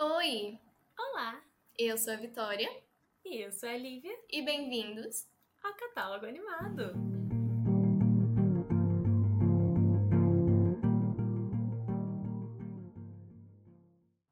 Oi, Olá, eu sou a Vitória e eu sou a Lívia e bem-vindos. ao Catálogo Animado.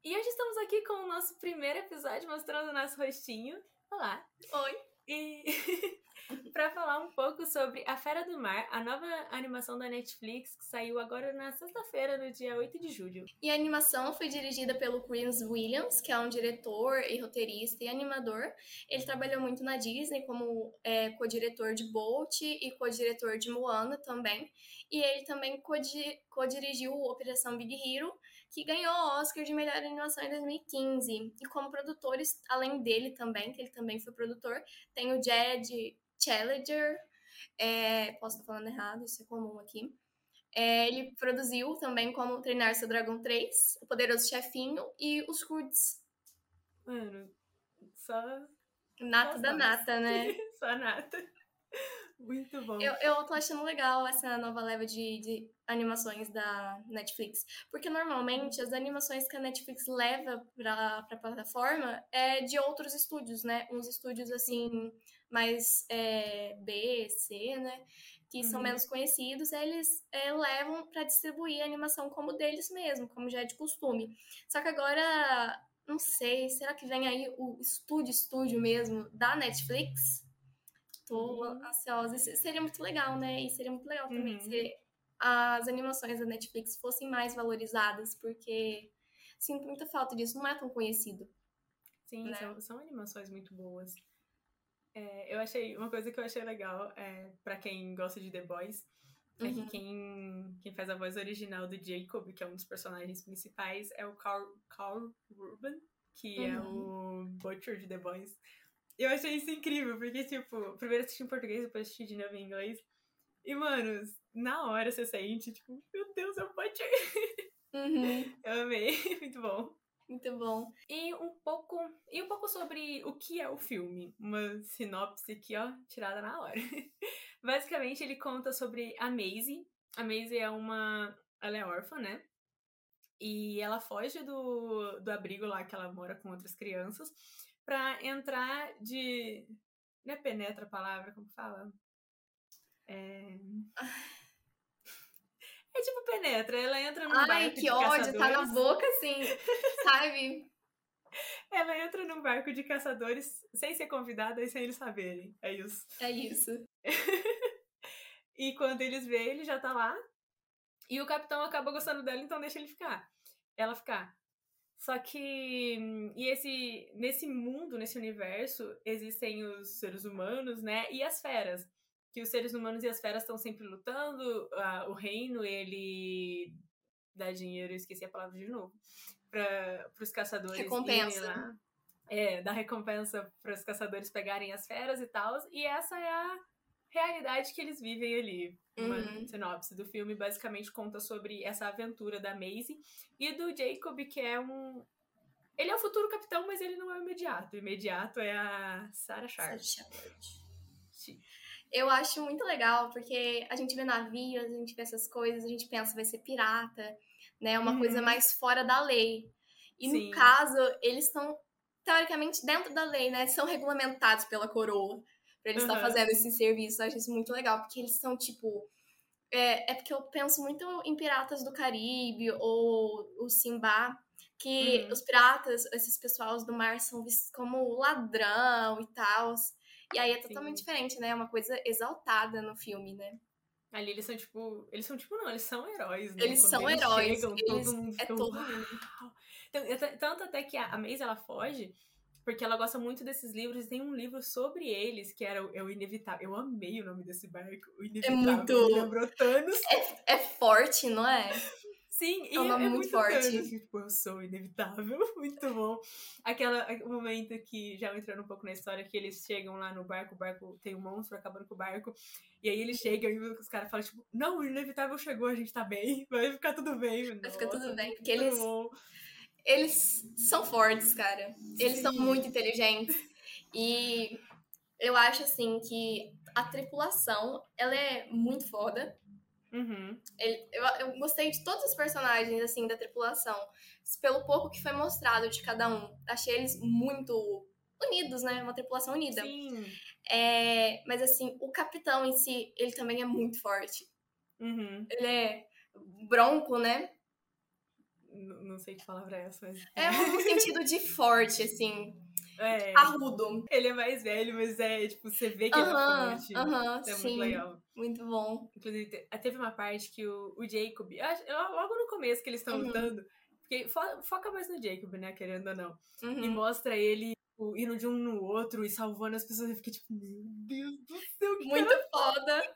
E hoje estamos aqui com o nosso primeiro episódio mostrando o nosso rostinho. Olá! Oi. E para falar um pouco sobre A Fera do Mar, a nova animação da Netflix que saiu agora na sexta-feira, no dia 8 de julho. E a animação foi dirigida pelo Chris Williams, que é um diretor e roteirista e animador. Ele trabalhou muito na Disney como é, co-diretor de Bolt e co-diretor de Moana também. E ele também co-di- co-dirigiu Operação Big Hero, que ganhou o Oscar de melhor animação em 2015. E como produtores, além dele também, que ele também foi produtor, tem o Jed Challenger. é, posso estar falando errado, isso é comum aqui. É, ele produziu também como Treinar Seu Dragão 3, O Poderoso Chefinho e Os Curds. Mano, só. Nata Nossa, da nata, né? só nata. Muito bom. Eu, eu tô achando legal essa nova leva de, de animações da Netflix. Porque normalmente as animações que a Netflix leva pra, pra plataforma é de outros estúdios, né? Uns estúdios assim, mais é, B, C, né? Que são Uhum. menos conhecidos, eles é, levam pra distribuir a animação como deles mesmo, como já é de costume. Só que agora, não sei, será que vem aí o estúdio, estúdio mesmo da Netflix? Tô Uhum. ansiosa. Isso seria muito legal, né? E seria muito legal também Uhum. se as animações da Netflix fossem mais valorizadas, porque sinto muita falta disso. Não é tão conhecido. Sim, né? são, são animações muito boas. É, eu achei, uma coisa que eu achei legal, é, para quem gosta de The Boys, é Uhum. que quem, quem faz a voz original do Jacob, que é um dos personagens principais, é o Carl, Carl Urban, que é Uhum. o Butcher de The Boys. Eu achei isso incrível, porque, tipo, primeiro assisti em português, depois assisti de novo em inglês. E, mano, na hora você sente, tipo, meu Deus, é o Butcher. Uhum. Eu amei, muito bom. Muito bom. E um pouco, e um pouco sobre o que é o filme. Uma sinopse aqui, ó, tirada na hora. Basicamente, ele conta sobre a Maisie. A Maisie é uma. Ela é órfã, né? E ela foge do, do abrigo lá que ela mora com outras crianças pra entrar de. Não é penetra a palavra, como fala? É. É tipo penetra, ela entra num Ai, barco que de ódio, tá na caçadores. boca assim, sabe? Ela entra num barco de caçadores sem ser convidada e sem eles saberem. É isso. É isso. E quando eles veem, ele já tá lá. E o capitão acaba gostando dela, então deixa ele ficar. Ela ficar. Só que. E esse. Nesse mundo, nesse universo, existem os seres humanos, né? E as feras. Que os seres humanos e as feras estão sempre lutando. ah, o reino, ele dá dinheiro, eu esqueci a palavra de novo. Para os caçadores Recompensa. lá. É, dá recompensa para os caçadores pegarem as feras e tal. E essa é a realidade que eles vivem ali. Uma Uhum. sinopse do filme basicamente conta sobre essa aventura da Maisie e do Jacob, que é um. Ele é o futuro capitão, mas ele não é o imediato. O imediato é a Sarah Sharp. Eu acho muito legal, porque a gente vê navios, a gente vê essas coisas, a gente pensa vai ser pirata, né? Uma Uhum. coisa mais fora da lei. E Sim. no caso, eles estão, teoricamente, dentro da lei, né? São regulamentados pela coroa pra eles estar Uhum. fazendo esse serviço. Eu acho isso muito legal, porque eles são, tipo. É, é porque eu penso muito em Piratas do Caribe ou o Simba, que Uhum. os piratas, esses pessoal do mar, são vistos como ladrão e tal. E aí é totalmente Sim. diferente, né? É uma coisa exaltada no filme, né? Ali eles são tipo. Eles são tipo, não, eles são heróis, né? Eles Quando são heróis, Chegam, eles- todo mundo é todo "Uau!" Então, tanto até que a Maisie ela foge. Porque ela gosta muito desses livros e tem um livro sobre eles, que era o, é o Inevitável. Eu amei o nome desse barco. O Inevitável. muito- Me lembrou Thanos. É forte, não é? Sim, É um nome é muito muito forte. Thanos, tipo, eu sou inevitável, muito bom. Aquela, o momento que, já entrando um pouco na história, que eles chegam lá no barco, o barco tem um monstro acabando com o barco, e aí eles chegam e os caras falam, tipo, não, o inevitável chegou, a gente tá bem, vai ficar tudo bem. Vai ficar tudo bem, porque muito eles- bom. Eles são fortes, cara. Eles são Sim. muito inteligentes. E eu acho, assim, que a tripulação, ela é muito foda. Uhum. Ele, eu, eu gostei de todos os personagens, assim, da tripulação. Pelo pouco que foi mostrado de cada um. Achei eles muito unidos, né? Uma tripulação unida. Sim. É, mas, assim, o capitão em si, ele também é muito forte. Uhum. Ele é bronco, né? Não sei que palavra é essa, mas. É no sentido de forte, assim. É. Ele é mais velho, mas é, tipo, você vê que ele é forte. aham, Isso é sim. muito legal. Muito bom. Inclusive, te- teve uma parte que o, o Jacob, logo no começo que eles estão Uhum. lutando, porque fo- foca mais no Jacob, né, querendo ou não, e Uhum. mostra ele tipo, indo de um no outro e salvando as pessoas, eu fiquei tipo, meu Deus do céu, que Muito cara foda.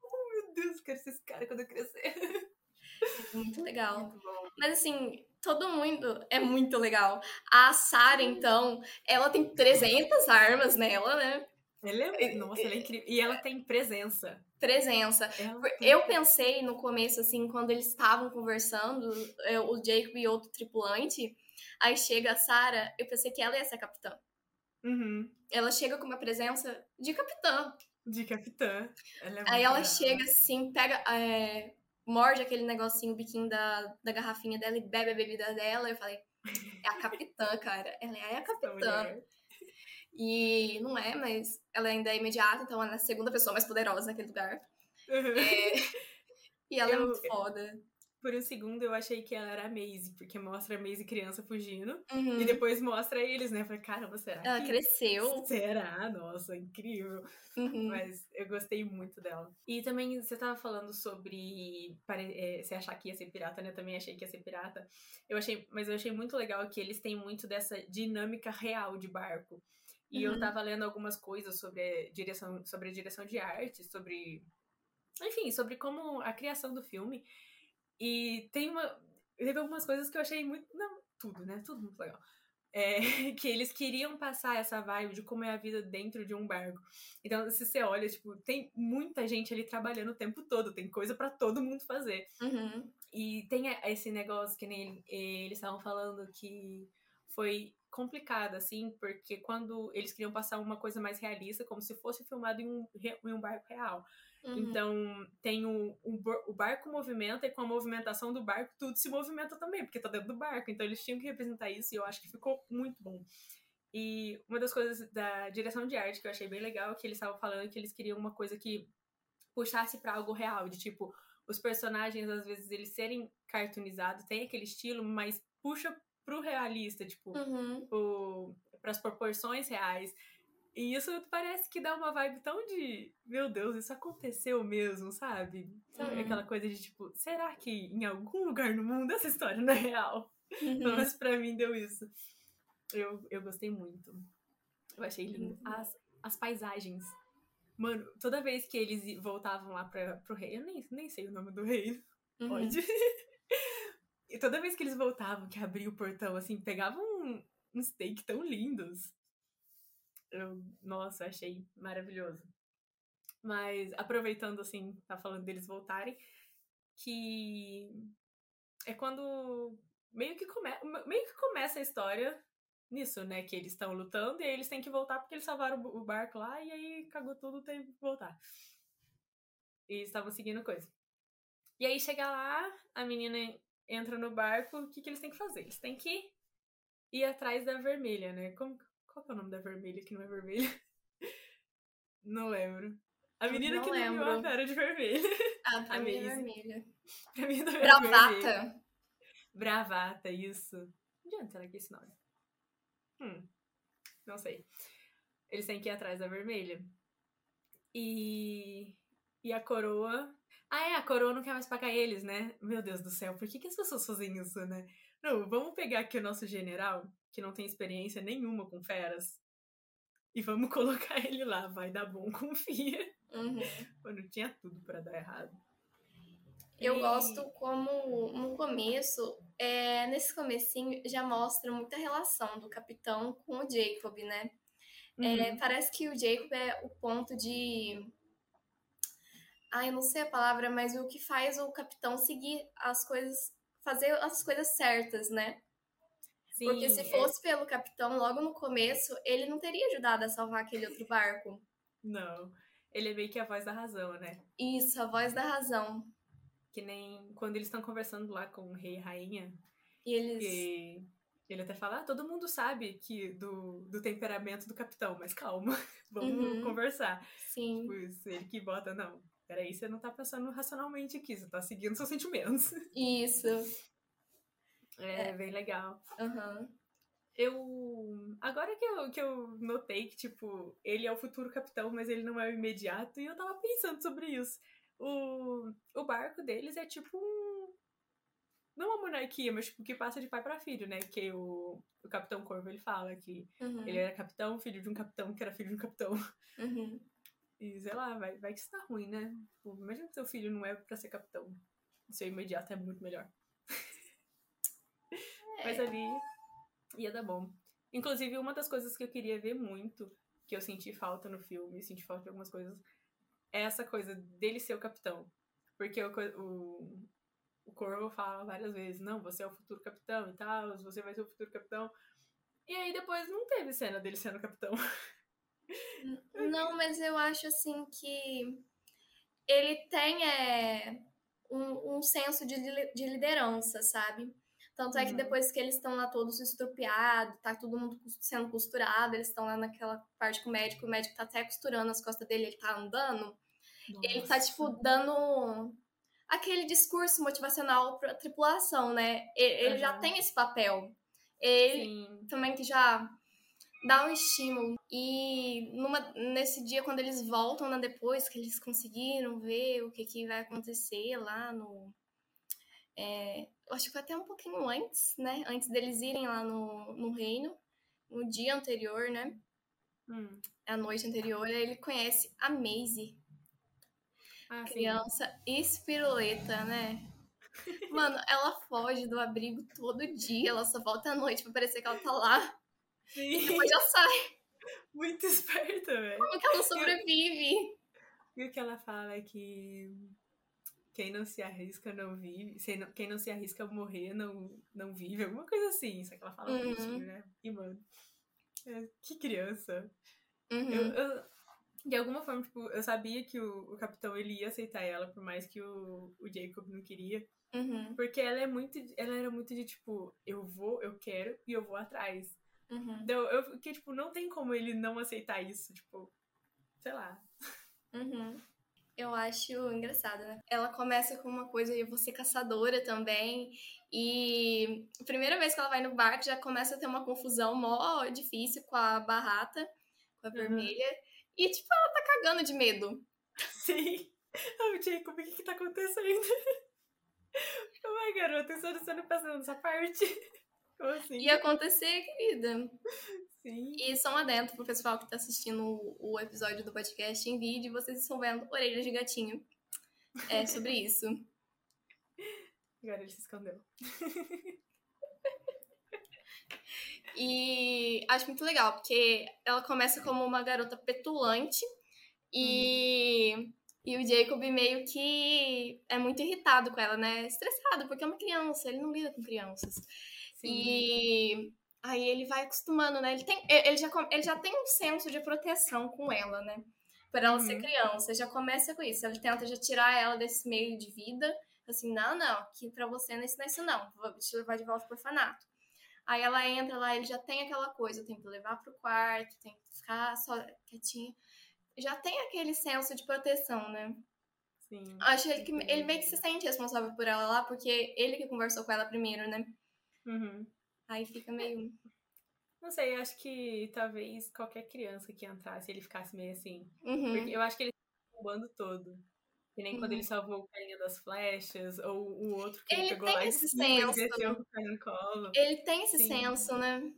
bom, meu Deus, quero ser esse cara quando eu crescer. Muito legal. Muito. Mas assim, todo mundo é muito legal. A Sarah, então, ela tem 300 armas nela, né? Ela é, nossa, ela é incrível. E ela tem presença. Presença. Tem Eu pensei no começo, assim, quando eles estavam conversando, é, o Jacob e outro tripulante, aí chega a Sarah, eu pensei que ela ia ser a capitã. Uhum. Ela chega com uma presença de capitã. De capitã. Ela é Aí ela brava. chega assim, pega, é, morde aquele negocinho, o biquinho da, da garrafinha dela e bebe a bebida dela. Eu falei, é a capitã, cara. Ela é a capitã. E não é, mas ela ainda é imediata, então ela é a segunda pessoa mais poderosa naquele lugar. Uhum. E ela é Eu- muito foda. Por um segundo eu achei que ela era a Maisie, porque mostra a Maisie criança fugindo. Uhum. E depois mostra eles, né? Eu falei, caramba, será Ela que... cresceu. Será? Nossa, incrível. Uhum. Mas eu gostei muito dela. E também você tava falando sobre é, você achar que ia ser pirata, né? Eu também achei que ia ser pirata. Eu achei, mas eu achei muito legal que eles têm muito dessa dinâmica real de barco. E eu Uhum. tava lendo algumas coisas sobre a direção, sobre a direção de arte, sobre enfim, sobre como a criação do filme. E tem uma teve algumas coisas que eu achei muito, não, tudo, né? Tudo muito legal. É, que eles queriam passar essa vibe de como é a vida dentro de um barco. Então, se você olha, tipo, tem muita gente ali trabalhando o tempo todo, tem coisa pra todo mundo fazer. Uhum. E tem esse negócio que nem eles estavam falando que foi complicado, assim, porque quando eles queriam passar uma coisa mais realista, como se fosse filmado em um, em um barco real. Uhum. Então, tem o, o, o barco movimenta e com a movimentação do barco, tudo se movimenta também, porque tá dentro do barco. Então, eles tinham que representar isso e eu acho que ficou muito bom. E uma das coisas da direção de arte que eu achei bem legal é que eles estavam falando que eles queriam uma coisa que puxasse pra algo real, de tipo, os personagens, às vezes, eles serem cartoonizados, tem aquele estilo, mas puxa pro realista, tipo, Uhum. para as proporções reais. E isso parece que dá uma vibe tão de, meu Deus, isso aconteceu mesmo, sabe? Sabe Uhum. aquela coisa de tipo, será que em algum lugar no mundo essa história não é real? Uhum. menos pra mim deu isso. Eu, eu gostei muito. Eu achei lindo. As, as paisagens. Mano, toda vez que eles voltavam lá pra, pro rei, eu nem, nem sei o nome do rei, Uhum. pode. e toda vez que eles voltavam, que abria o portão, assim, pegavam um, uns take tão lindos. Eu, nossa, achei maravilhoso. Mas aproveitando, assim, tá falando deles voltarem, que é quando meio que, come, meio que começa a história nisso, né? Que eles estão lutando e eles têm que voltar porque eles salvaram o o barco lá e aí cagou tudo, tem que voltar. E estavam seguindo coisa. E aí chega lá, a menina entra no barco, o que, que eles têm que fazer? Eles têm que ir atrás da vermelha, né? Como, qual que é o nome da vermelha que não é vermelha? Não lembro. A menina não que não viu a lembro. fera de vermelho. Ah, pra mim é vermelha. pra mim é. Bravata. Bravata, isso. De onde será que é esse nome? Hum, não sei. Eles têm que ir atrás da vermelha. E. E a coroa. Ah, é, a coroa não quer mais pagar eles, né? Meu Deus do céu, por que, que as pessoas fazem isso, né? Não, vamos pegar aqui o nosso general, que não tem experiência nenhuma com feras, e vamos colocar ele lá, vai dar bom, confia. Uhum. Mano, tinha tudo pra dar errado. Eu E- gosto como no começo, é, nesse comecinho já mostra muita relação do capitão com o Jacob, né? É, Uhum. parece que o Jacob é o ponto de. Ai, eu não sei a palavra, mas o que faz o capitão seguir as coisas, fazer as coisas certas, né? Sim, Porque se é- fosse pelo capitão logo no começo, ele não teria ajudado a salvar aquele outro barco. Não. Ele é meio que a voz da razão, né? Isso, a voz da razão. Que nem quando eles estão conversando lá com o rei e rainha. E eles. E ele até fala, ah, todo mundo sabe que do, do temperamento do capitão, mas calma, vamos Uhum. conversar. Sim. Tipo, isso, ele que bota, não, peraí, você não tá pensando racionalmente aqui, você tá seguindo seus sentimentos. Isso. É, bem legal. Aham. Eu. Agora que eu, que eu notei que, tipo, ele é o futuro capitão, mas ele não é o imediato, e eu tava pensando sobre isso. O, o barco deles é tipo um. Não uma monarquia, mas tipo, que passa de pai pra filho, né? Que o, o Capitão Corvo ele fala que Uhum. ele era capitão, filho de um capitão, que era filho de um capitão. Uhum. E sei lá, vai, vai que isso tá ruim, né? Tipo, imagina que seu filho não é pra ser capitão. Seu imediato é muito melhor. Mas ali ia dar bom. Inclusive, uma das coisas que eu queria ver muito, que eu senti falta no filme, senti falta de algumas coisas, é essa coisa dele ser o capitão. Porque o, o, o Corvo fala várias vezes, não, você é o futuro capitão e tal, você vai ser o futuro capitão. E aí depois não teve cena dele sendo capitão. Não, mas eu acho assim que ele tem é, um, um senso de, de liderança, sabe? Tanto é que Uhum. depois que eles estão lá todos estrupiados, tá todo mundo sendo costurado, eles estão lá naquela parte com o médico, o médico tá até costurando as costas dele, ele tá andando, ele tá, tipo, dando aquele discurso motivacional pra tripulação, né? Ele, já Aham. tem esse papel. Ele, Sim. também que já dá um estímulo. E numa, nesse dia, quando eles voltam, né, depois que eles conseguiram ver o que, que vai acontecer lá no. É, eu acho que foi até um pouquinho antes, né? Antes deles irem lá no, no reino, no dia anterior, né? Hum. A noite anterior, ele conhece a Maisie, Ah, sim. criança espiruleta, né? Mano, ela foge do abrigo todo dia, ela só volta à noite pra parecer que ela tá lá. Sim. Depois já sai. Muito esperta, velho. Como que ela sobrevive? E o que ela fala é que quem não se arrisca não vive. Quem não se arrisca a morrer não, não vive. Alguma coisa assim. Só que ela fala Uhum. bonitinho, né? E, mano, é, que criança. Uhum. Eu, eu- de alguma forma, tipo, eu sabia que o, o capitão ele ia aceitar ela, por mais que o, o Jacob não queria. Uhum. Porque ela é muito. Ela era muito de tipo, eu vou, eu quero e eu vou atrás. Uhum. Então, eu fiquei, tipo, não tem como ele não aceitar isso, tipo, sei lá. Uhum. Eu acho engraçado, né? Ela começa com uma coisa, eu vou ser caçadora também. E a primeira vez que ela vai no barco já começa a ter uma confusão mó difícil com a barrata, com a Uhum. vermelha. E, tipo, ela tá cagando de medo. Sim. Oh, Jacob, o que que tá acontecendo? Ai, garota, você não tá passando essa parte? Como assim? Ia acontecer, querida. Sim. E só um adendo pro pessoal que tá assistindo o, episódio do podcast em vídeo, vocês estão vendo orelhas de gatinho. É sobre isso. Agora ele se escondeu. E acho muito legal, porque ela começa como uma garota petulante e, e o Jacob meio que é muito irritado com ela, né? Estressado, porque é uma criança, ele não lida com crianças. Sim. E aí ele vai acostumando, né? Ele, tem, ele, já, ele já tem um senso de proteção com ela, né? Por ela ser Uhum. criança, já começa com isso. Ele tenta já tirar ela desse meio de vida. Assim, não, não, aqui pra você não é isso, não é isso não. Vou te levar de volta pro orfanato. Aí ela entra lá, ele já tem aquela coisa, tem que levar pro quarto, tem que ficar só quietinha. Já tem aquele senso de proteção, né? Sim. Acho ele que ele meio que se sente responsável por ela lá, porque ele que conversou com ela primeiro, né? Uhum. Aí fica meio. Não sei, acho que talvez qualquer criança que entrasse, ele ficasse meio assim. Uhum. Porque eu acho que ele tá bando todo. Que nem quando Uhum. ele salvou o carinha das flechas, ou o outro que ele, Ele pegou tem lá esse e senso. colo. Ele tem esse Sim. senso, né?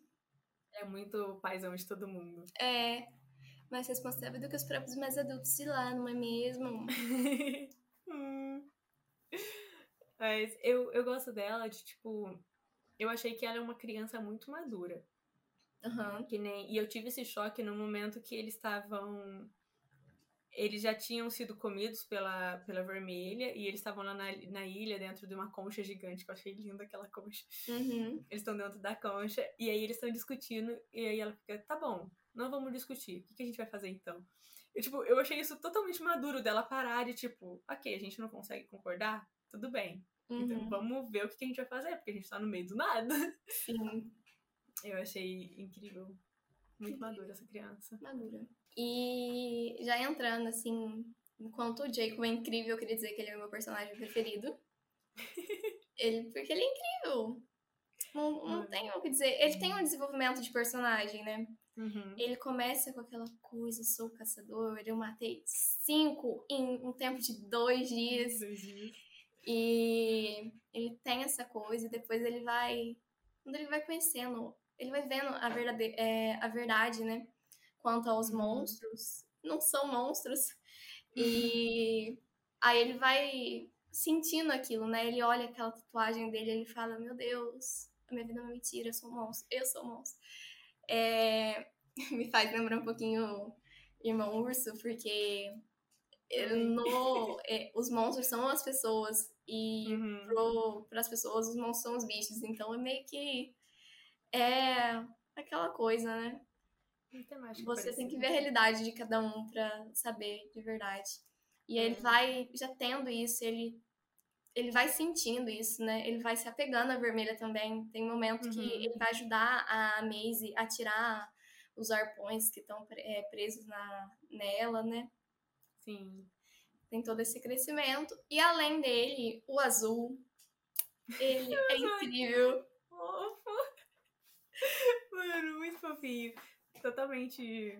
É muito paizão de todo mundo. É. Mais responsável do que os próprios mais adultos de lá, não é mesmo? Hum. Mas eu, eu gosto dela de, tipo... Eu achei que ela é uma criança muito madura. Aham. Que nem, e eu tive esse choque no momento que eles estavam. Eles já tinham sido comidos pela, pela vermelha e eles estavam lá na, na ilha, dentro de uma concha gigante, que eu achei linda aquela concha. Uhum. Eles estão dentro da concha e aí eles estão discutindo, e aí ela fica, tá bom, não vamos discutir, o que, que a gente vai fazer então? Eu, tipo, eu achei isso totalmente maduro dela parar e, tipo, ok, a gente não consegue concordar, tudo bem. Então, Uhum. Então vamos ver o que a gente vai fazer, porque a gente tá no meio do nada. Sim, Eu achei incrível. Muito madura essa criança. madura. E já entrando, assim, enquanto o Jacob é incrível, eu queria dizer que ele é o meu personagem preferido. ele, porque ele é incrível. Não, não tem o que dizer. Ele tem um desenvolvimento de personagem, né? Uhum. Ele começa com aquela coisa, sou caçador, eu matei cinco em um tempo de dois dias. Dois dias. E ele tem essa coisa, e depois ele vai. Quando ele vai conhecendo, ele vai vendo a, verdade, é, a verdade, né? Quanto aos Uhum. monstros. Não são monstros. E aí ele vai sentindo aquilo, né? Ele olha aquela tatuagem dele e ele fala: Meu Deus, a minha vida é uma mentira, eu sou um monstro, eu sou um monstro. É, me faz lembrar um pouquinho Irmão Urso, porque no, é, os monstros são as pessoas e Uhum. para as pessoas os monstros são os bichos. Então é meio que é aquela coisa, né? Você tem que ver a realidade de cada um pra saber de verdade. E aí ele É. vai já tendo isso, ele ele vai sentindo isso, né? Ele vai se apegando à vermelha também. Tem um momento que Uhum. ele vai ajudar a Maisie a tirar os arpões que estão presos na, nela, né? Sim. Tem todo esse crescimento. E além dele, o azul. Ele é incrível. Fofo. Mano, muito fofinho. Totalmente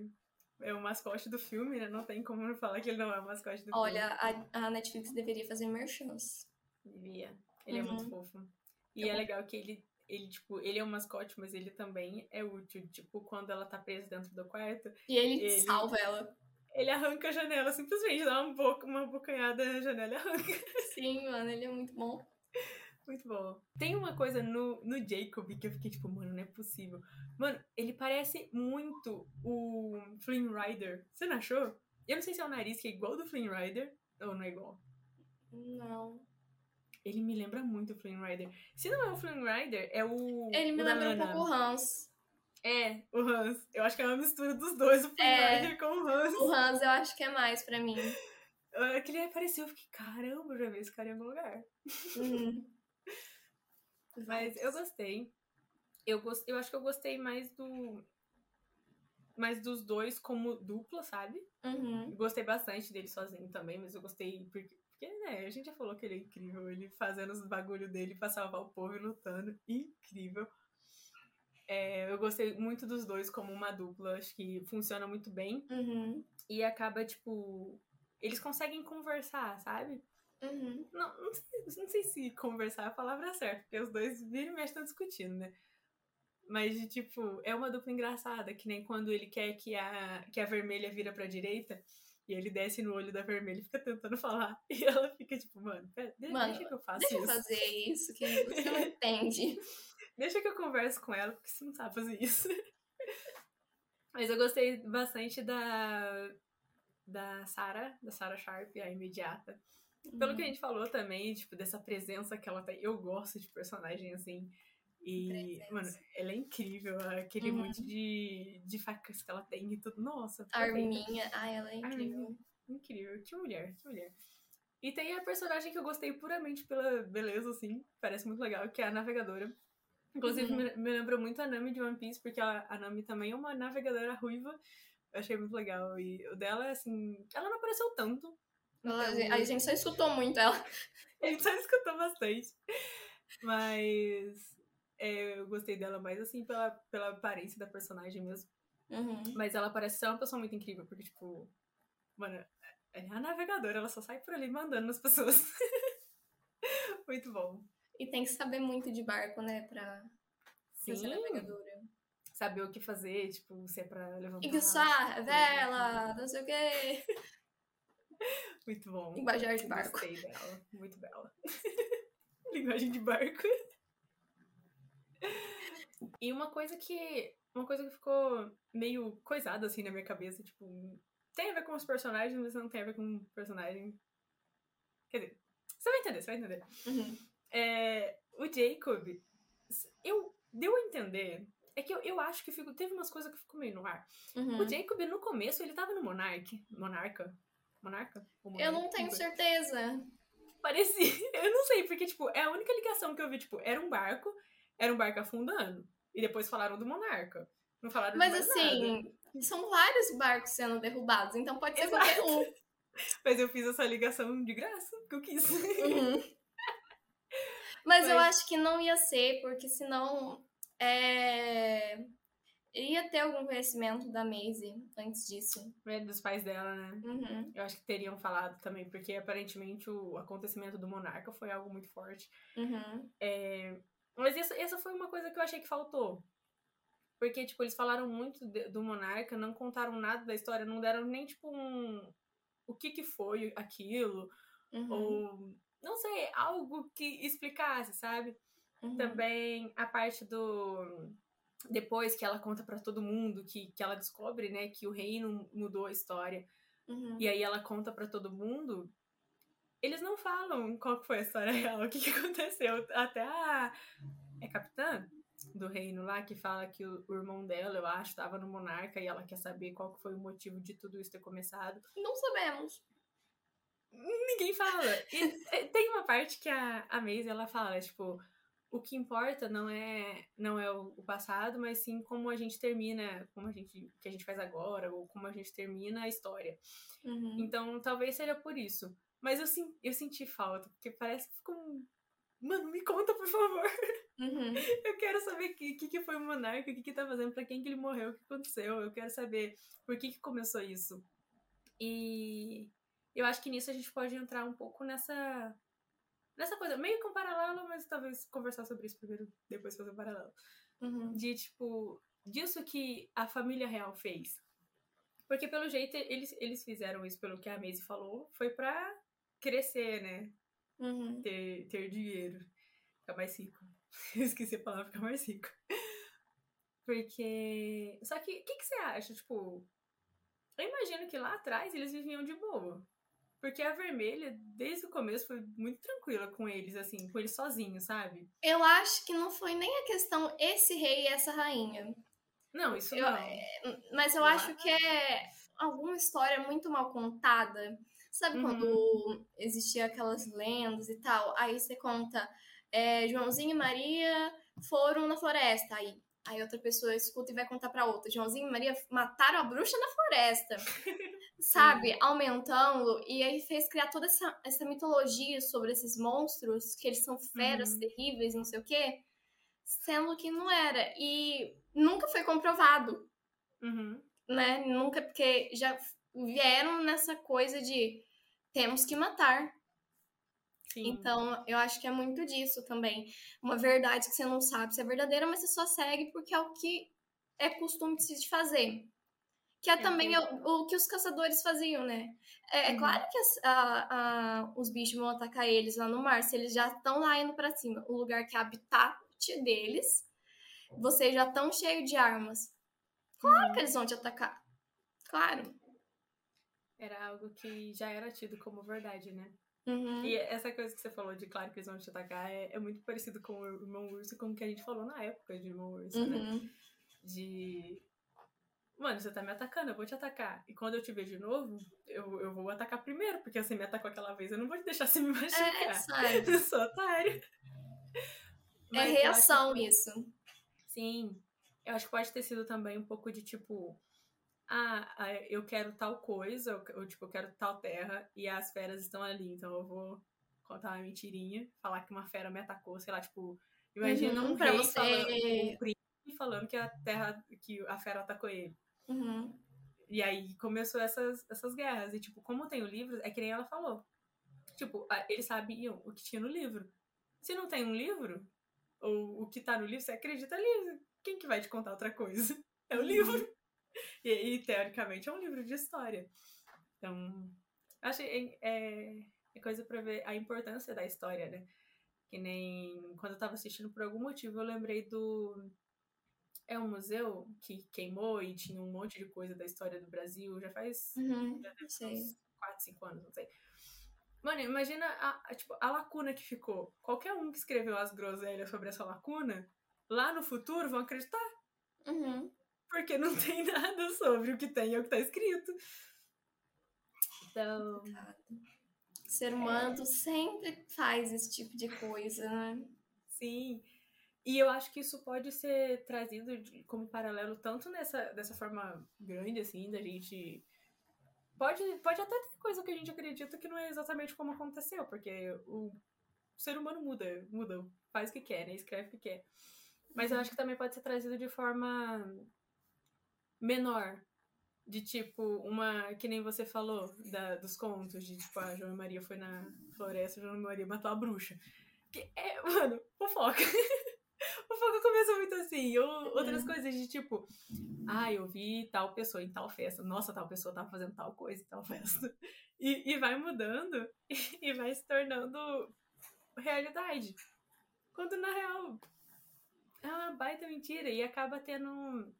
é o mascote do filme, né? Não tem como não falar que ele não é o mascote do Olha, a, a Netflix deveria fazer merchants. filme. Devia. Ele é muito Uhum. fofo. E É é legal que ele, ele, tipo, ele é um mascote, mas ele também é útil. Tipo, quando ela tá presa dentro do quarto, E ele, Ele- salva ela. Ele arranca a janela, simplesmente dá uma, boca, uma bocanhada na janela e arranca. Sim, mano, ele é muito bom. Muito bom. Tem uma coisa no, no Jacob que eu fiquei tipo, mano, não é possível. Mano, ele parece muito o Flynn Rider. Você não achou? Eu não sei se é o nariz que é igual do Flynn Rider ou não é igual. Não. Ele me lembra muito o Flynn Rider. Se não é o Flynn Rider, é o. Ele me o lembra um pouco o Hans. É, o Hans. Eu acho que é uma mistura dos dois, o Flynn É. Com o Hans. O Hans eu acho que é mais pra mim. Que ele apareceu, eu fiquei, caramba, já vi esse cara em algum lugar. Uhum. Mas eu gostei. Eu, gost... eu acho que eu gostei mais do. Mais dos dois como dupla, sabe? Uhum. Gostei bastante dele sozinho também, mas eu gostei porque. Porque, né, a gente já falou que ele é incrível, ele fazendo os bagulho dele pra salvar o povo e lutando. Incrível. É, eu gostei muito dos dois como uma dupla, acho que funciona muito bem. Uhum. E acaba, tipo. Eles conseguem conversar, sabe? Uhum. Não, não, sei, não sei se conversar é a palavra certa, porque os dois viram e estão discutindo, né? Mas, tipo, é uma dupla engraçada, que nem quando ele quer que a, que a vermelha vira pra direita e ele desce no olho da vermelha e fica tentando falar. E ela fica tipo, mano, pera, Mano, deixa que eu faça Deixa eu isso. fazer isso, que você não entende. Deixa que eu converso com ela, porque você não sabe fazer isso. Mas eu gostei bastante da da Sarah, da Sarah Sharp, a imediata. Pelo Uhum. que a gente falou também, tipo, dessa presença que ela tem. Eu gosto de personagem assim. E, mano, ela é incrível. Aquele Uhum. monte de, de facas que ela tem e tudo. Nossa, A. Arminha, ai, ela é incrível. Incrível. Que mulher, que mulher. E tem a personagem que eu gostei puramente pela beleza, assim. Parece muito legal, que é a navegadora. Inclusive, Uhum. me, me lembra muito a Nami de One Piece, porque a, a Nami também é uma navegadora ruiva. Eu achei muito legal. E o dela, assim, ela não apareceu tanto. Ela- Então, a gente só escutou muito ela. A gente só escutou bastante. Mas é, eu gostei dela mais assim pela, pela aparência da personagem mesmo. Uhum. Mas ela parece ser uma pessoa muito incrível, porque, tipo, mano, é a navegadora, ela só sai por ali mandando nas pessoas. muito bom. E tem que saber muito de barco, né, pra pra ser navegadora. Saber o que fazer, tipo, se é pra levantar. Enguiçar, vela, não sei o quê. Muito bom. Linguajar de barco. Gostei dela. Muito bela. Linguagem de barco. E uma coisa que. Uma coisa que ficou meio coisada assim na minha cabeça, tipo, tem a ver com os personagens, mas não tem a ver com o personagem. Quer dizer, você vai entender, você vai entender. Uhum. É, o Jacob, eu deu a entender. É que eu, eu acho que fico, teve umas coisas que ficou meio no ar. Uhum. O Jacob, no começo, ele tava no Monark. Monarca? Monarca? Eu não tenho certeza. Parecia. Eu não sei, porque, tipo, é a única ligação que eu vi, tipo, era um barco, era um barco afundando. E depois falaram do Monarca. Não falaram Mas mais assim, nada. são vários barcos sendo derrubados, então pode ser qualquer um. Mas eu fiz essa ligação de graça, que eu quis. Uhum. Mas eu acho que não ia ser, porque senão é... ia ter algum conhecimento da Maisie antes disso. É dos pais dela, né? Uhum. Eu acho que teriam falado também, porque aparentemente o acontecimento do monarca foi algo muito forte. Uhum. É, Mas essa, essa foi uma coisa que eu achei que faltou. Porque, tipo, eles falaram muito de- do monarca, não contaram nada da história, não deram nem, tipo, um... O que que foi aquilo, Uhum. ou... Não sei, algo que explicasse, sabe? Uhum. Também a parte do... Depois que ela conta pra todo mundo, que, que ela descobre, né, que o reino mudou a história. Uhum. E aí ela conta pra todo mundo. Eles não falam qual que foi a história real, o que, que aconteceu. Até a é capitã do reino lá que fala que o, o irmão dela, eu acho, estava no monarca e ela quer saber qual que foi o motivo de tudo isso ter começado. Não sabemos. Ninguém fala. E é, tem uma parte que a, a Maisie, ela fala, tipo, o que importa não é não é o, o passado, mas sim como a gente termina, como a gente que a gente faz agora ou como a gente termina a história. Uhum. Então, talvez seja por isso. Mas eu, sim, eu senti falta, porque parece que ficou um... Mano, me conta, por favor. Uhum. Eu quero saber o que, que, que foi o monarca, o que, que tá fazendo, pra quem que ele morreu, o que aconteceu. Eu quero saber por que, que começou isso. E eu acho que nisso a gente pode entrar um pouco nessa... Nessa coisa, meio que um paralelo, mas talvez conversar sobre isso primeiro, depois fazer um paralelo Uhum. de tipo disso que a família real fez. Porque pelo jeito eles, eles fizeram isso pelo que a Maisie falou, foi pra crescer, né? Uhum. Ter, ter dinheiro, ficar mais rico. Esqueci a palavra ficar mais rico. Porque. Só que o que, que você acha? Tipo, eu imagino que lá atrás eles viviam de boa. Porque a vermelha, desde o começo, foi muito tranquila com eles, assim, com eles sozinhos, sabe? Eu acho que não foi nem a questão esse rei e essa rainha. Não, isso Eu- não. Mas eu Eu acho que é alguma história muito mal contada. Sabe Uhum. quando existia aquelas lendas e tal? Aí você conta, é, Joãozinho e Maria foram na floresta. Aí, aí outra pessoa escuta e vai contar pra outra. Joãozinho e Maria mataram a bruxa na floresta. Sabe? Aumentando. E aí fez criar toda essa, essa mitologia sobre esses monstros, que eles são feras Uhum. terríveis, não sei o quê. Sendo que não era. E nunca foi comprovado Uhum. né? Nunca, porque já vieram nessa coisa de temos que matar. Sim. Então, eu acho que é muito disso também. Uma verdade que você não sabe se é verdadeira, mas você só segue porque é o que é costume de se fazer. Que é, É, também o, o que os caçadores faziam, né? É, é Uhum. claro que as- a- a- os bichos vão atacar eles lá no mar, se eles já estão lá indo pra cima. O lugar que é habitat deles, vocês já estão cheios de armas. Claro que eles vão te atacar. Claro. Era algo que já era tido como verdade, né? Uhum. E essa coisa que você falou de claro que eles vão te atacar é, é muito parecido com o irmão urso, com o que a gente falou na época de irmão urso, né? Uhum. De. Mano, você tá me atacando, eu vou te atacar. E quando eu te ver de novo, eu, eu vou atacar primeiro, porque você me atacou aquela vez, eu não vou te deixar você me machucar. É, sabe? Eu sou otário. É Mas acho reação isso. Sim. Eu acho que pode ter sido também um pouco de tipo. Ah, ah, eu quero tal coisa, ou, tipo, eu quero tal terra, e as feras estão ali, então eu vou contar uma mentirinha, falar que uma fera me atacou, sei lá, tipo. Imagina Uhum, um pra você- falando, um príncipe falando que a terra, que a fera atacou ele. Uhum. E aí começou essas, essas guerras. E, tipo, como tem o livro, é que nem ela falou. Tipo, eles sabiam o que tinha no livro. Se não tem um livro, ou o que tá no livro, você acredita ali. Quem que vai te contar outra coisa? É o Uhum. livro. E, e, teoricamente, é um livro de história. Então, eu achei é, é coisa pra ver a importância da história, né? Que nem quando eu tava assistindo, por algum motivo, eu lembrei do. É um museu que queimou e tinha um monte de coisa da história do Brasil. Já faz Uhum. já deve Sei. uns 4, 5 anos, não sei. Mano, imagina a, a, tipo, a lacuna que ficou. Qualquer um que escreveu as groselhas sobre essa lacuna, lá no futuro vão acreditar. Porque não tem nada sobre o que tem é o que tá escrito. Então. O ser humano sempre faz esse tipo de coisa, né? Sim. E eu acho que isso pode ser trazido como paralelo tanto nessa dessa forma grande, assim, da gente. Pode, pode até ter coisa que a gente acredita que não é exatamente como aconteceu, porque o ser humano muda, muda, faz o que quer, né? Escreve o que quer. Mas eu acho que também pode ser trazido de forma menor. De tipo, uma. Que nem você falou da, dos contos, de tipo, a João Maria foi na floresta, a João Maria matou a bruxa. Que é, mano, fofoca. fofoca começa muito assim. Ou outras é. coisas de tipo, ah, eu vi tal pessoa em tal festa. Nossa, tal pessoa tava fazendo tal coisa em tal festa. E, e vai mudando e, e vai se tornando realidade. Quando na real é uma baita mentira e acaba tendo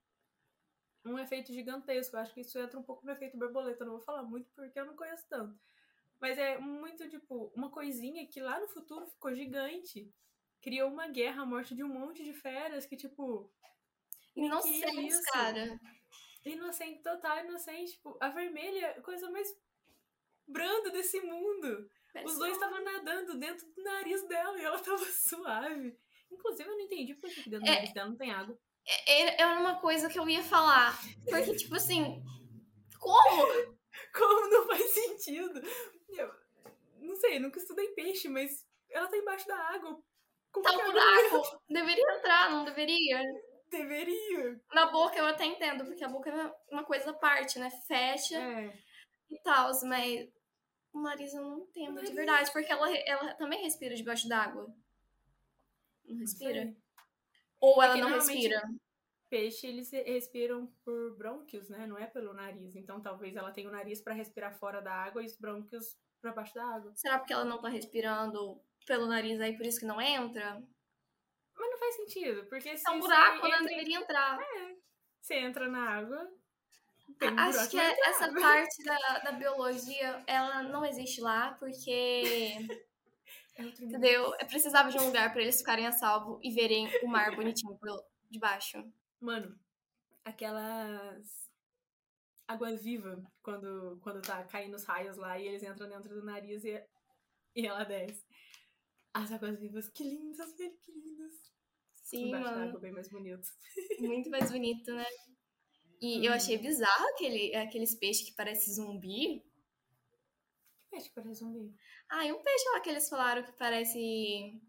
um, efeito gigantesco. Eu acho que isso entra um pouco no efeito borboleta. Eu não vou falar muito porque eu não conheço tanto. Mas é muito, tipo, uma coisinha que lá no futuro ficou gigante. Criou uma guerra, a morte de um monte de feras que, tipo. Inocentes, cara. Inocente, total inocente. Tipo, a vermelha, coisa mais branda desse mundo. Os dois estavam nadando dentro do nariz dela e ela tava suave. Inclusive, eu não entendi por que dentro do é, nariz dela não tem água. Era uma coisa que eu ia falar. Porque, tipo assim, como? como não faz sentido? Eu, não sei, nunca estudei peixe, mas ela tá embaixo da água. Como tá um buraco. Deveria entrar, não deveria? Deveria. Na boca eu até entendo, porque a boca é uma coisa à parte, né? Fecha é. e tal, mas o nariz eu não entendo de verdade, porque ela, ela também respira debaixo d'água. Não respira? Não Ou ela não respira? Peixe, eles respiram por brônquios, né? Não é pelo nariz. Então talvez ela tenha o nariz para respirar fora da água e os brônquios para baixo da água. Será porque ela não tá respirando pelo nariz aí, por isso que não entra? Mas não faz sentido, porque se. É um buraco, né? Entra... deveria entrar. É. Você entra na água. Um Acho que essa parte da, da biologia, ela não existe lá, porque é Entendeu? Eu precisava de um lugar para eles ficarem a salvo e verem o mar bonitinho por debaixo. Mano, aquelas água viva quando, quando tá caindo os raios lá e eles entram dentro do nariz e, e ela desce. As águas vivas, que lindas, velho, que lindas. Sim, Embaixo mano. água, bem mais bonito. Muito mais bonito, né? E hum. eu achei bizarro aquele, aqueles peixes que parecem zumbi. Peixe que parece zumbi? Ah, e um peixe lá que eles falaram que parece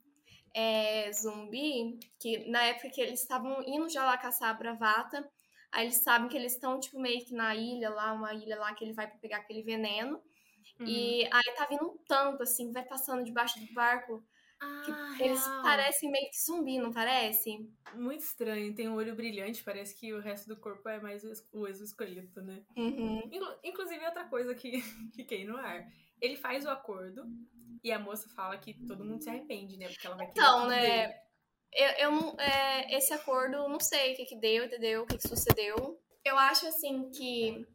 é, zumbi, que na época que eles estavam indo já lá caçar a bravata, aí eles sabem que eles estão, tipo, meio que na ilha lá, uma ilha lá que ele vai pegar aquele veneno. Uhum. E aí tá vindo um tanto, assim, vai passando debaixo do barco. Ah, eles parecem meio que zumbi, não parece? Muito estranho, tem um olho brilhante, parece que o resto do corpo é mais o exoesqueleto, né? Uhum. Inclusive, outra coisa que fiquei no ar ele faz o acordo e a moça fala que todo mundo se arrepende, né? Porque ela vai querer. Então, né? Eu, eu não. É, esse acordo, não sei o que, que deu, entendeu? O que, que sucedeu. Eu acho, assim, que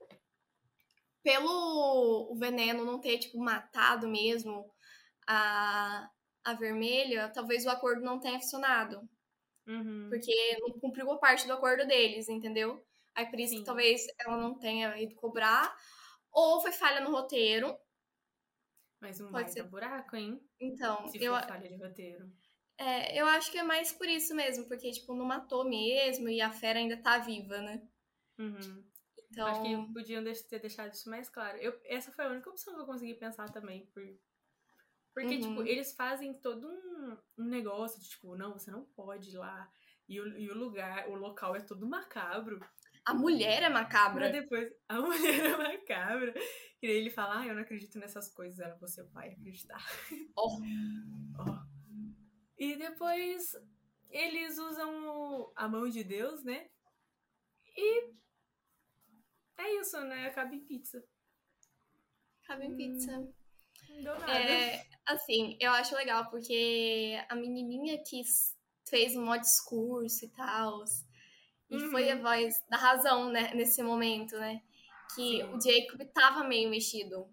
pelo o veneno não ter, tipo, matado mesmo a, a vermelha, talvez o acordo não tenha funcionado. Uhum. Porque não cumpriu a parte do acordo deles, entendeu? Aí por isso Sim. que talvez ela não tenha ido cobrar. Ou foi falha no roteiro, mas um Pode ser. buraco, hein? Então, Se eu... for falha de roteiro. É, eu acho que é mais por isso mesmo, porque, tipo, não matou mesmo e a fera ainda tá viva, né? Uhum. Então... Acho que podiam ter deixado isso mais claro. Eu, essa foi a única opção que eu consegui pensar também, por... Porque, tipo, uhum. tipo, eles fazem todo um, um negócio de, tipo, não, você não pode ir lá. E o, e o lugar, o local é todo macabro. A mulher é macabra. Pra depois, a mulher é macabra. E aí ele fala, ah, eu não acredito nessas coisas. Ela, você vai acreditar. Oh. oh. E depois eles usam a mão de Deus, né? E é isso, né? Acaba em pizza. Acaba em pizza. Hum, não deu nada. É, assim, eu acho legal porque a menininha que fez um maior discurso e tal, e uhum. foi a voz da razão, né, nesse momento, né? que Sim. o Jacob tava meio mexido.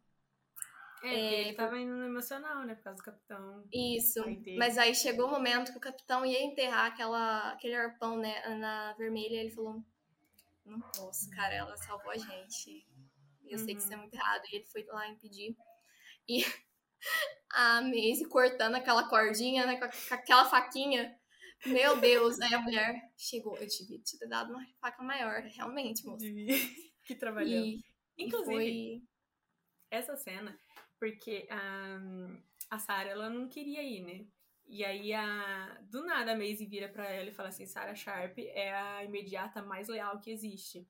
É, é ele tava indo no emocional, né? Por causa do capitão. Isso. Mas aí chegou o momento que o capitão ia enterrar aquela, aquele arpão, né, na vermelha, e ele falou: não posso, cara, ela salvou a gente. Eu uhum. sei que isso é uhum. muito errado. E ele foi lá impedir. E a Maisie cortando aquela cordinha, né, com aquela faquinha. Meu Deus, aí a mulher chegou. Eu tive ter dado uma faca maior, realmente, moça. que trabalhou. E, Inclusive, foi... essa cena, porque um, a Sarah, ela não queria ir, né? E aí, a... do nada, a Maisie vira para ela e fala assim: Sarah Sharp é a imediata mais leal que existe.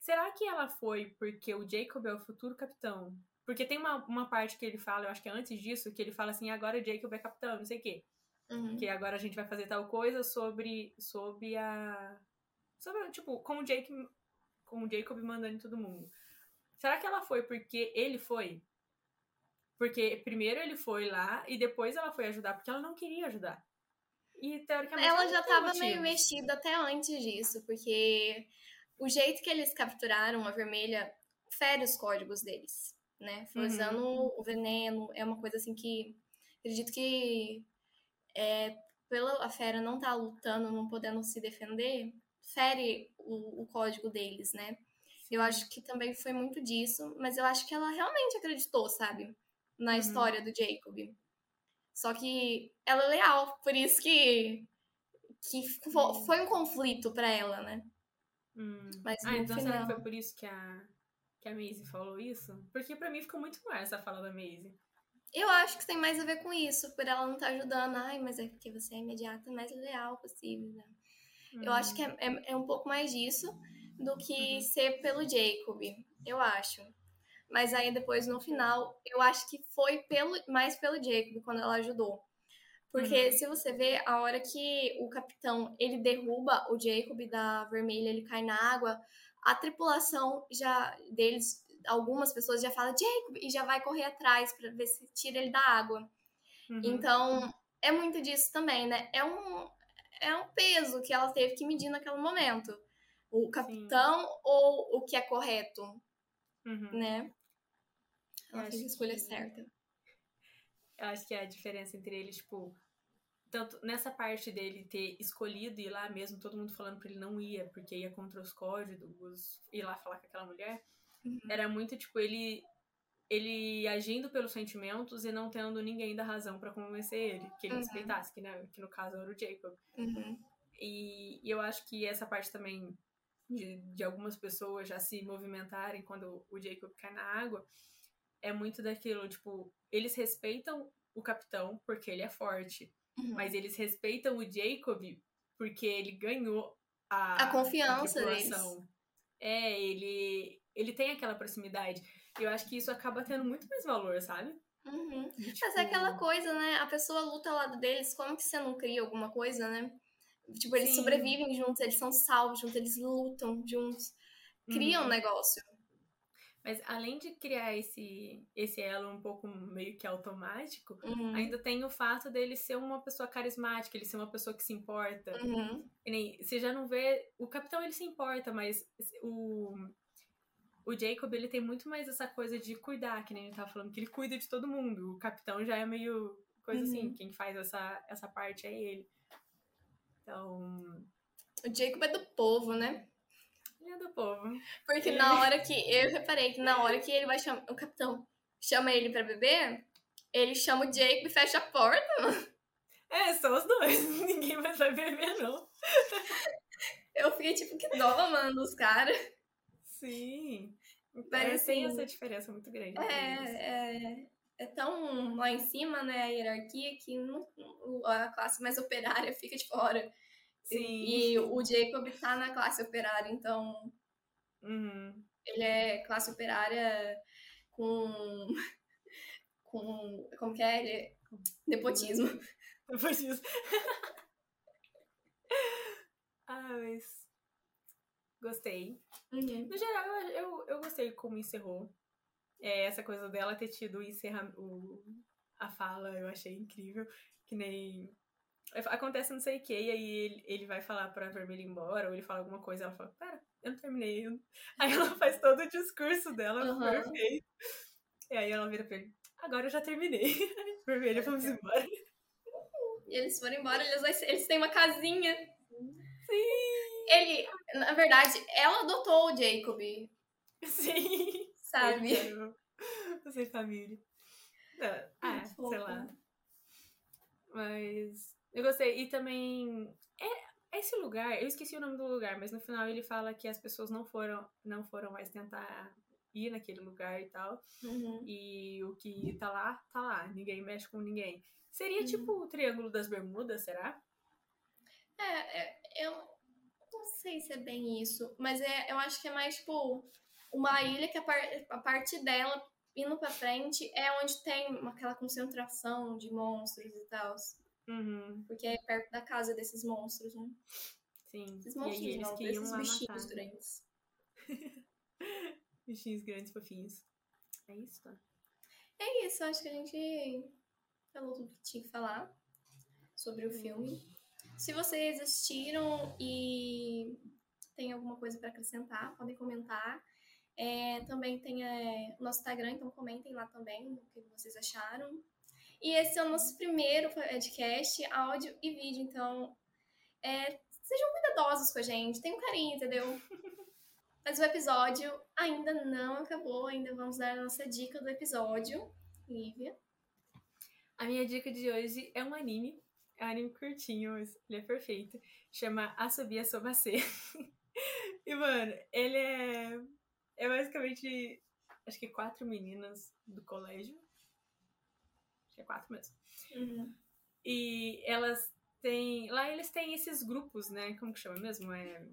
Será que ela foi porque o Jacob é o futuro capitão? Porque tem uma, uma parte que ele fala, eu acho que é antes disso, que ele fala assim: agora o Jacob é capitão, não sei o quê. Uhum. Que agora a gente vai fazer tal coisa sobre, sobre a. Sobre, tipo, com o, Jake, com o Jacob mandando em todo mundo. Será que ela foi porque ele foi? Porque primeiro ele foi lá e depois ela foi ajudar, porque ela não queria ajudar. E teoricamente. Ela já estava meio mexida até antes disso, porque o jeito que eles capturaram a vermelha fere os códigos deles, né? Foi uhum. usando o veneno, é uma coisa assim que acredito que é, pela a fera não estar tá lutando, não podendo se defender, fere o, o código deles, né? Eu acho que também foi muito disso, mas eu acho que ela realmente acreditou, sabe? Na uhum. história do Jacob. Só que ela é leal, por isso que, que foi um conflito para ela, né? Hum. Mas ah, então final... será que foi por isso que a, que a Maisie falou isso? Porque para mim ficou muito mais essa fala da Maisie. Eu acho que tem mais a ver com isso, por ela não estar tá ajudando. Ai, mas é porque você é imediata, mais leal possível, né? Hum. Eu acho que é, é, é, um pouco mais disso do que uhum. ser pelo Jacob, eu acho. Mas aí depois, no final, eu acho que foi pelo, mais pelo Jacob, quando ela ajudou. Porque uhum. se você vê, a hora que o capitão, ele derruba o Jacob da vermelha, ele cai na água, a tripulação já deles algumas pessoas já falam Jacob e já vai correr atrás para ver se tira ele da água. Uhum. Então, é muito disso também, né? É um, é um peso que ela teve que medir naquele momento. O capitão Sim. ou o que é correto, uhum. né? Ela fez a escolha que... certa. Eu acho que é a diferença entre eles, tipo, tanto nessa parte dele ter escolhido ir lá mesmo, todo mundo falando pra ele não ia, porque ia contra os códigos, ir lá falar com aquela mulher. Uhum. Era muito, tipo, ele ele agindo pelos sentimentos e não tendo ninguém da razão para convencer ele, que ele uhum. respeitasse, que, né, que no caso era o Jacob. Uhum. E, e, eu acho que essa parte também de, de algumas pessoas já se movimentarem quando o Jacob cai na água é muito daquilo, tipo, eles respeitam o capitão porque ele é forte, uhum. mas eles respeitam o Jacob porque ele ganhou a, a confiança a deles. É, ele ele tem aquela proximidade. Eu acho que isso acaba tendo muito mais valor, sabe? Uhum. E, tipo... Mas é aquela coisa, né? A pessoa luta ao lado deles, como que você não cria alguma coisa, né? Tipo, eles Sim. sobrevivem juntos, eles são salvos juntos, eles lutam juntos, criam uhum. um negócio. Mas além de criar esse, esse elo um pouco meio que automático, uhum. ainda tem o fato dele ser uma pessoa carismática, ele ser uma pessoa que se importa. Uhum. Nem, você já não vê. O capitão ele se importa, mas o, o Jacob, ele tem muito mais essa coisa de cuidar, que nem ele tava falando, que ele cuida de todo mundo. O capitão já é meio coisa assim, uhum. assim, quem faz essa, essa parte é ele. Então. O Jacob é do povo, né? Ele é do povo. Porque ele... na hora que. Eu reparei que na hora que ele vai chamar. O capitão chama ele pra beber, ele chama o Jacob e fecha a porta, mano. É, são os dois. Ninguém mais vai beber, não. Eu fiquei tipo, que dó, mano, dos caras. Sim. Então, Mas, assim, tem essa diferença muito grande. É, é, é, tão lá em cima, né, a hierarquia, que não, a classe mais operária fica de fora. Sim. E, e o Jacob tá na classe operária, então. Uhum. Ele é classe operária com. com. Como que é? Ele é nepotismo. Nepotismo. ah, mas Gostei. Uhum. No geral, eu, eu gostei como encerrou. É, essa coisa dela ter tido encerra, o, a fala, eu achei incrível. Que nem. Acontece não sei o que, e aí ele, ele vai falar pra Vermelha ir embora, ou ele fala alguma coisa, ela fala, pera, eu não terminei. Aí ela faz todo o discurso dela, uhum. perfeito. E aí ela vira pra ele, agora eu já terminei. Vermelha, vamos embora. E eles foram embora, eles, eles têm uma casinha. Sim! Ele, Na verdade, ela adotou o Jacob. Sim. Sabe? Você família. Ah, sei lá. Mas eu gostei. E também. É, esse lugar, eu esqueci o nome do lugar, mas no final ele fala que as pessoas não foram, não foram mais tentar ir naquele lugar e tal. Uhum. E o que tá lá, tá lá. Ninguém mexe com ninguém. Seria Uhum. tipo o Triângulo das Bermudas, será? É, é, eu não sei se é bem isso, mas é, eu acho que é mais tipo uma ilha que a, par, a parte dela indo pra frente é onde tem aquela concentração de monstros e tal. Uhum, Porque é perto da casa desses monstros, né? sim. Esses e monstros aí eles não, que iam bichinhos matar. grandes. Bichinhos grandes, fofinhos. É isso, tá? É isso, acho que a gente falou tudo que tinha que falar sobre o filme. Se vocês assistiram e tem alguma coisa para acrescentar, podem comentar. É, também tem é, o nosso Instagram, então comentem lá também o que vocês acharam. E esse é o nosso primeiro podcast, áudio e vídeo, então é, sejam cuidadosos com a gente, tenham carinho, entendeu? Mas o episódio ainda não acabou, ainda vamos dar a nossa dica do episódio. Lívia. A minha dica de hoje é um anime. É um anime curtinho, mas ele é perfeito. Chama Asobia Sobase. e, mano, ele é. É basicamente. Acho que quatro meninas do colégio. Acho que é quatro mesmo. Uhum. E elas têm. Lá eles têm esses grupos, né? Como que chama mesmo? É.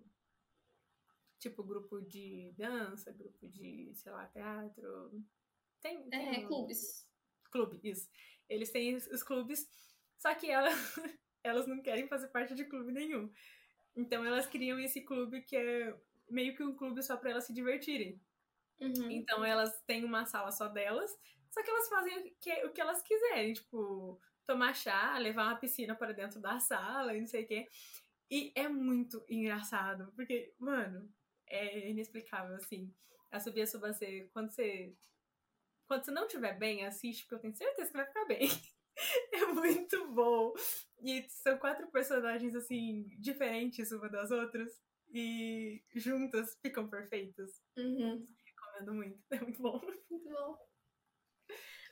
Tipo, grupo de dança, grupo de, sei lá, teatro. Tem. tem É, um- clubes. clube, isso. Eles têm os clubes, só que ela, elas não querem fazer parte de clube nenhum. Então elas criam esse clube que é meio que um clube só pra elas se divertirem. Uhum. Então elas têm uma sala só delas, só que elas fazem o que, o que elas quiserem, tipo, tomar chá, levar uma piscina para dentro da sala e não sei o quê. E é muito engraçado, porque, mano, é inexplicável, assim. A Subia Subacê, quando você. Quando você não estiver bem, assiste, porque eu tenho certeza que vai ficar bem. É muito bom. E são quatro personagens, assim, diferentes uma das outras. E juntas ficam perfeitas. Uhum. Recomendo muito. É muito bom. Muito bom.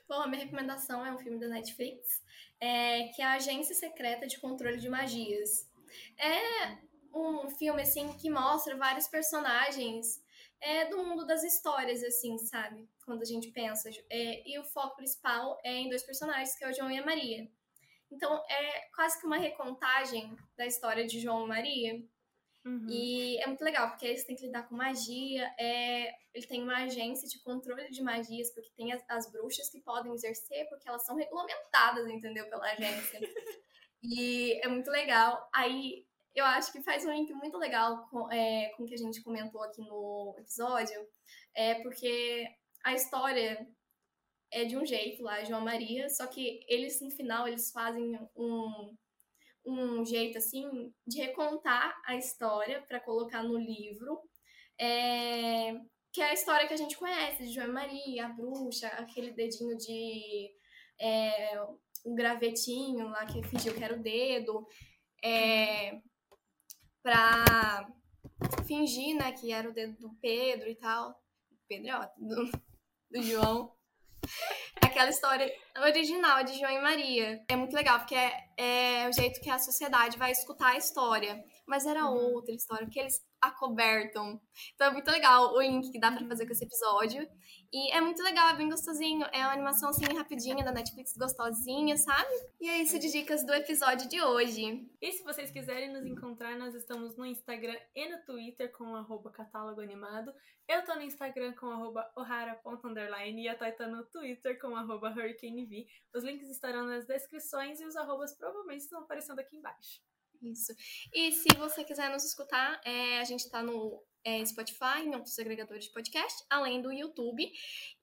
Bom, a minha recomendação é um filme da Netflix, é, que é a Agência Secreta de Controle de Magias. É um filme, assim, que mostra vários personagens é, do mundo das histórias, assim, sabe? Quando a gente pensa. É, e o foco principal é em dois personagens, que é o João e a Maria. Então, é quase que uma recontagem da história de João e Maria. Uhum. E é muito legal, porque eles têm que lidar com magia. É... Ele tem uma agência de controle de magias, porque tem as, as bruxas que podem exercer, porque elas são regulamentadas, entendeu? Pela agência. e é muito legal. Aí eu acho que faz um link muito legal com, é, com o que a gente comentou aqui no episódio, é porque a história é de um jeito lá, João Maria, só que eles no final eles fazem um um jeito assim de recontar a história para colocar no livro, é, que é a história que a gente conhece de João Maria, a bruxa, aquele dedinho de é, o gravetinho lá que fingiu que era o dedo, é, para fingir, né, que era o dedo do Pedro e tal, Pedro é ótimo, do, do João aquela história original de João e Maria. É muito legal, porque é, é o jeito que a sociedade vai escutar a história. Mas era Uhum. outra história, que eles acobertam. Então é muito legal o link que dá pra fazer com esse episódio. E é muito legal, é bem gostosinho. É uma animação assim rapidinha da Netflix, gostosinha, sabe? E é isso de dicas do episódio de hoje. E se vocês quiserem nos encontrar, nós estamos no Instagram e no Twitter com arroba catálogo animado. Eu tô no Instagram com ohara.underline e a Thay tá no Twitter com arroba hurricanev. Os links estarão nas descrições e os arrobas provavelmente estão aparecendo aqui embaixo. Isso. E se você quiser nos escutar, é, a gente tá no é, Spotify, em outros agregadores de podcast, além do YouTube.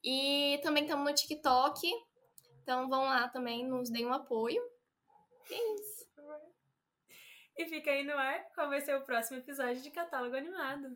E também estamos no TikTok. Então vão lá também, nos deem um apoio. E é isso. E fica aí no ar qual vai ser o próximo episódio de Catálogo Animado.